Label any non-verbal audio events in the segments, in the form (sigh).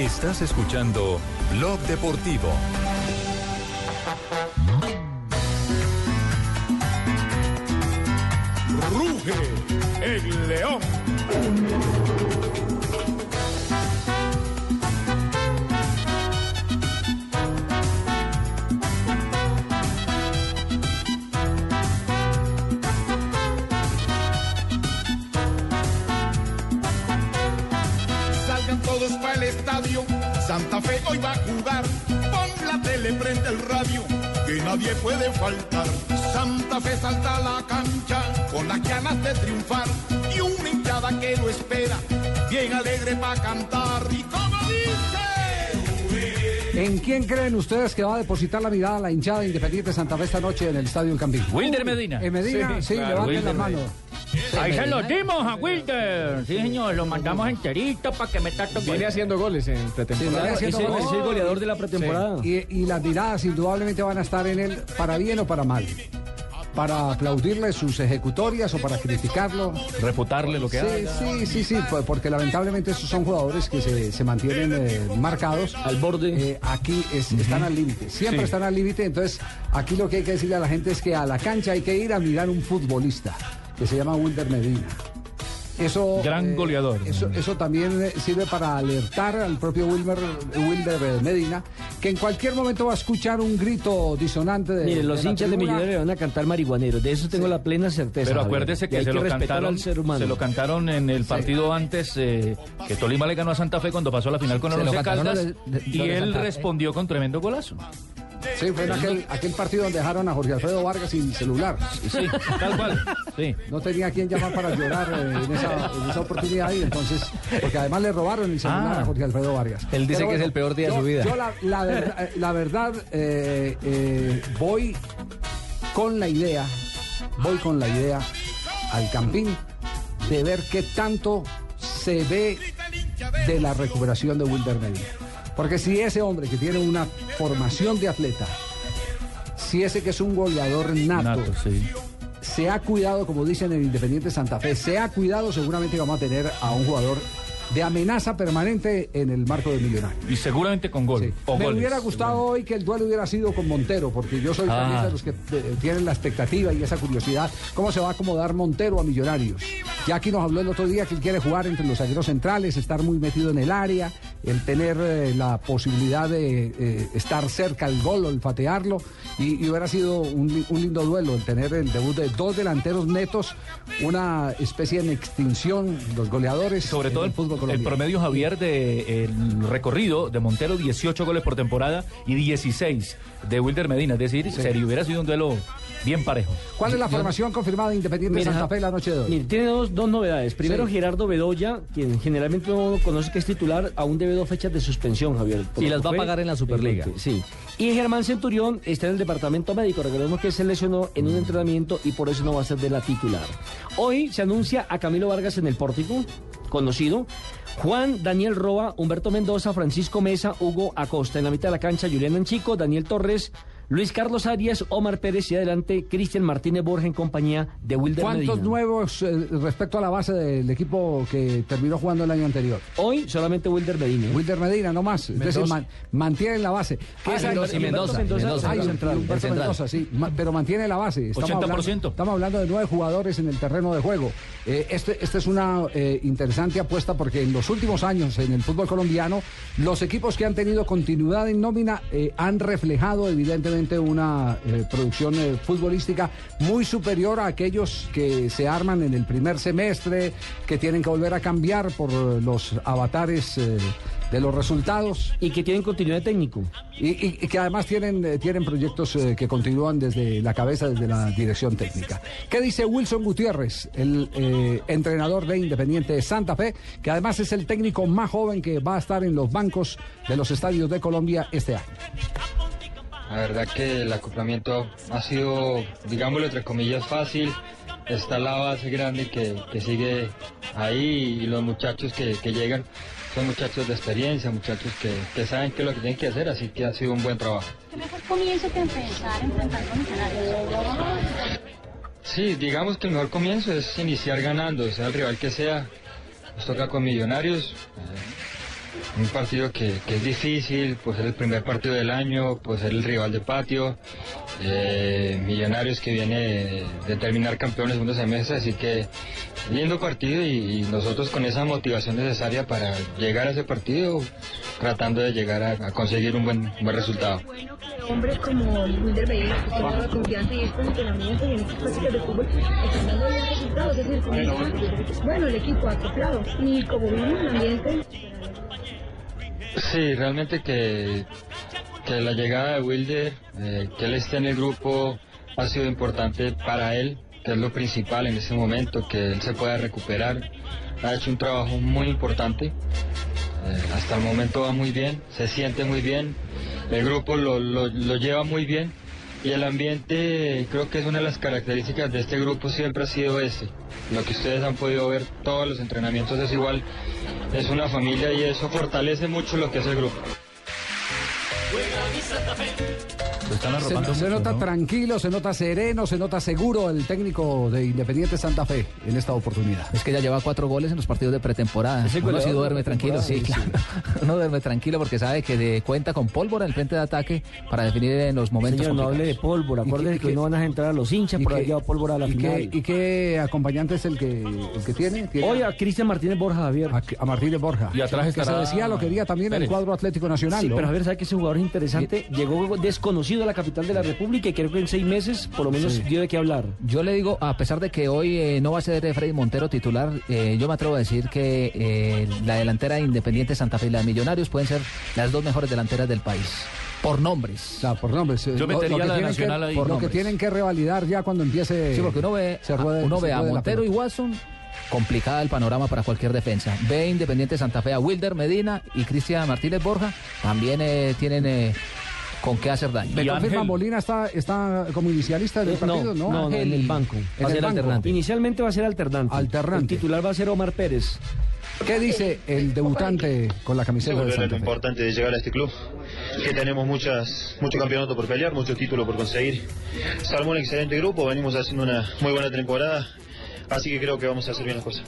Estás escuchando Blog Deportivo. Ruge el león. Santa Fe hoy va a jugar. Pon la tele, prende el radio. Que nadie puede faltar. Santa Fe salta a la cancha con las ganas de triunfar. Y una hinchada que lo espera. Bien alegre para cantar. Y como dice. ¿En quién creen ustedes que va a depositar la mirada a la hinchada Independiente Santa Fe esta noche en el Estadio El Campín? Wilder Medina. En Medina, sí, Sí, claro, levanten Wilder la mano. Ahí se lo dimos a Wilder. Sí, señor, lo mandamos enterito para que meta todo. Viene haciendo goles en Sí, viene pretemporada. haciendo Ese- goles. es el goleador de la pretemporada. Y, y las miradas indudablemente van a estar en él para bien o para mal. Para aplaudirle sus ejecutorias o para criticarlo. Refutarle lo que Sí, haga. sí, sí, sí, pues, porque lamentablemente esos son jugadores que se, se mantienen eh, marcados. Al borde. Eh, aquí es- están al límite, siempre Sí. están al límite. Entonces, aquí lo que hay que decirle a la gente es que a la cancha hay que ir a mirar un futbolista que se llama Wilder Medina. Eso, Gran goleador. Eso, eso también eh, sirve para alertar al propio Wilmer, Wilder eh, Medina que en cualquier momento va a escuchar un grito disonante de. Mire, los de la hinchas de. Millonarios le van a cantar marihuaneros. De eso tengo la plena certeza. Pero acuérdese que hay se lo respetar cantaron, al ser humano. se lo cantaron en el partido antes eh, que Tolima le ganó a Santa Fe cuando pasó a la final con el Once Caldas de- de- y él respondió con tremendo golazo. Sí, fue en aquel, aquel partido donde dejaron a Jorge Alfredo Vargas sin celular. Sí, tal cual. Sí. No tenía a quien llamar para llorar eh, en, esa, en esa oportunidad y entonces, porque además le robaron el celular Ah. a Jorge Alfredo Vargas. Él dice que es el peor día de su vida. Yo la, eh, la verdad, eh, eh, voy con la idea, voy con la idea al Campín de ver qué tanto se ve de la recuperación de Wilder Medina. Porque si ese hombre que tiene una formación de atleta, si ese que es un goleador nato, Nato, sí. se ha cuidado, como dicen en Independiente Santa Fe, se ha cuidado, seguramente vamos a tener a un jugador de amenaza permanente en el marco del millonario. Y seguramente con gol. Sí. O Me goles. hubiera gustado hoy que el duelo hubiera sido con Montero, porque yo soy Ah. también de los que eh, tienen la expectativa y esa curiosidad, cómo se va a acomodar Montero a Millonarios. Ya aquí nos habló el otro día que él quiere jugar entre los zagueros centrales, estar muy metido en el área, el tener eh, la posibilidad de eh, estar cerca al gol, olfatearlo, y, y hubiera sido un, un lindo duelo el tener el debut de dos delanteros netos, una especie en extinción, los goleadores. Sobre todo el, fútbol el colombiano. promedio, Javier, de el recorrido de Montero, 18 goles por temporada y 16 de Wilder Medina. Es decir, sería- hubiera sido un duelo bien parejo. ¿Cuál es la formación confirmada de Independiente Mira, Santa Fe la noche de hoy? Mire, tiene dos, dos novedades. Primero, Sí. Gerardo Bedoya, quien generalmente no conoce que es titular, aún debe dos fechas de suspensión, Javier. Y las que va a pagar en la Superliga. Sí. Y Germán Centurión está en el departamento médico. Recordemos que se lesionó en un entrenamiento y por eso no va a ser de la titular. Hoy se anuncia a Camilo Vargas en el pórtico, conocido. Juan Daniel Roa, Humberto Mendoza, Francisco Mesa, Hugo Acosta. En la mitad de la cancha, Julián Anchico, Daniel Torres, Luis Carlos Arias, Omar Pérez y adelante Cristian Martínez Borja en compañía de Wilder ¿Cuántos Medina. nuevos eh, respecto a la base del equipo que terminó jugando el año anterior? Hoy solamente Wilder Medina. Wilder Medina, no más. Es decir, man- mantienen la base. ¿Qué es Ah, Mendoza? y Mendoza, Mendoza, Mendoza, Ay, el central, el Humberto central. Mendoza, sí, ma- pero mantiene la base. 80%. Hablando, estamos hablando de nueve jugadores en el terreno de juego. Eh, este, esta es una eh, interesante apuesta porque en los últimos años en el fútbol colombiano, los equipos que han tenido continuidad en nómina eh, han reflejado evidentemente una eh, producción eh, futbolística muy superior a aquellos que se arman en el primer semestre, que tienen que volver a cambiar por los avatares eh, de los resultados. Y que tienen continuidad técnico. Y, y- y que además tienen, tienen proyectos que continúan desde la cabeza, desde la dirección técnica. ¿Qué dice Wilson Gutiérrez, el eh, entrenador de Independiente de Santa Fe, que además es el técnico más joven que va a estar en los bancos de los estadios de Colombia este año? La verdad que el acoplamiento ha sido, digámoslo entre comillas, fácil. Está la base grande que, que sigue ahí y los muchachos que, que llegan son muchachos de experiencia, muchachos que, que saben qué es lo que tienen que hacer, así que ha sido un buen trabajo. mejor comienzo que empezar enfrentando a Millonarios. Sí, digamos que el mejor comienzo es iniciar ganando, sea el rival que sea. Nos toca con Millonarios. eh, un partido que, es difícil, pues es el primer partido del año, pues es el rival de patio, eh, Millonarios que viene de, terminar campeón en el segundo semestre, así que lindo partido y, nosotros con esa motivación necesaria para llegar a ese partido, tratando de llegar a, conseguir un buen, buen resultado. Hombres como Wilder Medina, que la confianza y estos entrenamientos y en estas prácticas de fútbol están dando resultados. Es decir, bueno, el equipo acoplado y como vimos el ambiente. Sí, realmente que, que la llegada de Wilder, eh, que él esté en el grupo, ha sido importante para él, que es lo principal en ese momento, que él se pueda recuperar. Ha hecho un trabajo muy importante. Eh, hasta el momento va muy bien, se siente muy bien, el grupo lo, lo, lo lleva muy bien y el ambiente creo que es una de las características de este grupo siempre ha sido ese. Lo que ustedes han podido ver, todos los entrenamientos es igual, es una familia y eso fortalece mucho lo que es el grupo. Lo están Se, arropando se mucho, nota ¿no? tranquilo, se nota sereno, se nota seguro el técnico de Independiente Santa Fe en esta oportunidad. Es que ya lleva cuatro goles en los partidos de pretemporada. Uno goleador sí duerme tranquilo, sí, claro. (laughs) Uno duerme tranquilo porque sabe que de- cuenta con pólvora en el frente de ataque para definir en los momentos Señor, no hable de pólvora. ¿Y qué- Acuérdese y que no van a entrar a los hinchas ¿Y por haber llevado pólvora a la ¿Y final. y qué acompañante es el que, el que tiene? ¿Tiene Hoy a Cristian Martínez Borja Javier. a, a Martínez Borja. Y atrás que se estará decía lo quería también el cuadro Atlético Nacional. Sí, ¿no? pero a ver, ¿sabe que ese jugador es interesante? Llegó desconocido a la capital de la República y creo que en seis meses por lo menos dio de qué hablar. Yo le digo, a pesar de que hoy eh, no va a ser Freddy Montero titular, eh, yo me atrevo a decir que eh, la delantera de Independiente Santa Fe y la de Millonarios pueden ser las dos mejores delanteras del país. Por nombres. O sea, por nombres. Yo lo- metería lo que la de tienen que- Nacional ahí. Por lo que tienen que revalidar ya cuando empiece. Sí, porque uno ve, se a- ruede- uno se ve a Montero y. Watson, complicada el panorama para cualquier defensa. Ve Independiente Santa Fe a Wilder Medina y Cristian Martínez Borja, también eh, tienen eh, con qué hacer daño. ¿Me confirma. Molina está, está como inicialista del Eh, partido? No, no, no, en el banco. En Va a el ser banco. alternante. Inicialmente va a ser alternante. Alternante. El titular va a ser Omar Pérez. ¿Qué dice el debutante con la camiseta de Santa lo Fe? importante de llegar a este club, que tenemos muchas, mucho campeonato por pelear, muchos títulos por conseguir. Se armó un excelente grupo, venimos haciendo una muy buena temporada, así que creo que vamos a hacer bien las cosas.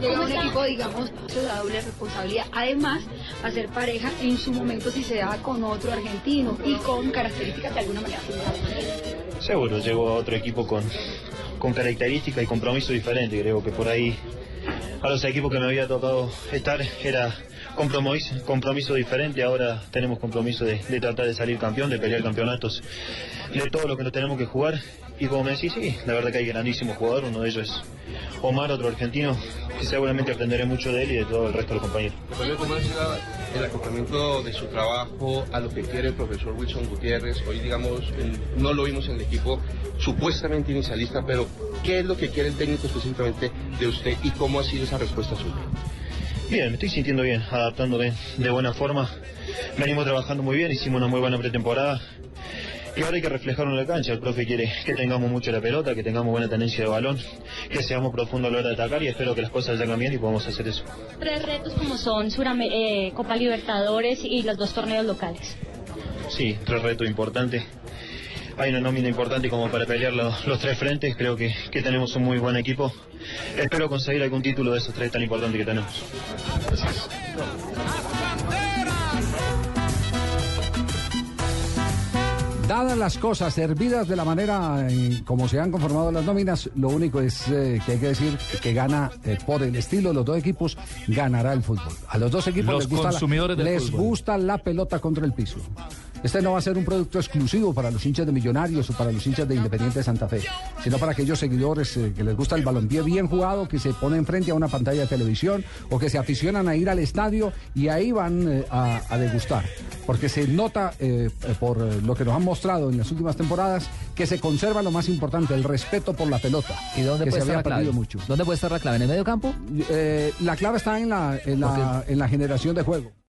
Llega un equipo, digamos, de la doble responsabilidad. Además, a ser pareja en su momento si se da con otro argentino y con características de alguna manera. Seguro, llegó a otro equipo con, con características y compromiso diferente, creo que por ahí a los equipos que me había tocado estar era compromiso, compromiso diferente, ahora tenemos compromiso de, de tratar de salir campeón, de pelear campeonatos, de todo lo que nos tenemos que jugar y como me decís, sí, la verdad que hay grandísimos jugadores, uno de ellos es Omar, otro argentino, que seguramente aprenderé mucho de él y de todo el resto de los compañeros. Profesor, ¿cómo ha sido el acompañamiento de su trabajo a lo que quiere el profesor Wilson Gutiérrez? Hoy, digamos, no lo vimos en el equipo supuestamente inicialista, pero ¿qué es lo que quiere el técnico específicamente de usted y cómo ha sido esa respuesta suya? Bien, me estoy sintiendo bien, adaptándome de buena forma. Venimos trabajando muy bien, hicimos una muy buena pretemporada. Y ahora hay que reflejarlo en la cancha. El profe quiere que tengamos mucho la pelota, que tengamos buena tenencia de balón, que seamos profundos a la hora de atacar y espero que las cosas salgan bien y podamos hacer eso. Tres retos como son Surame- eh, Copa Libertadores y los dos torneos locales. Sí, tres retos importantes. Hay una nómina importante como para pelear los, los tres frentes. Creo que, que tenemos un muy buen equipo. Espero conseguir algún título de esos tres tan importantes que tenemos. Dadas las cosas, servidas de la manera en como se han conformado las nóminas, lo único es eh, que hay que decir que gana eh, por el estilo de los dos equipos, ganará el fútbol. A los dos equipos Los les, gusta consumidores la, del les fútbol. gusta la pelota contra el piso. Este no va a ser un producto exclusivo para los hinchas de Millonarios o para los hinchas de Independiente de Santa Fe, sino para aquellos seguidores eh, que les gusta el balompié bien jugado, que se ponen frente a una pantalla de televisión o que se aficionan a ir al estadio y ahí van eh, a, a degustar. Porque se nota eh, por lo que nos han mostrado en las últimas temporadas que se conserva lo más importante, el respeto por la pelota. ¿Y dónde que puede se estar había la clave? perdido mucho. ¿Dónde puede estar la clave? ¿En el medio campo? Eh, la clave está en la, en la, en la generación de juego.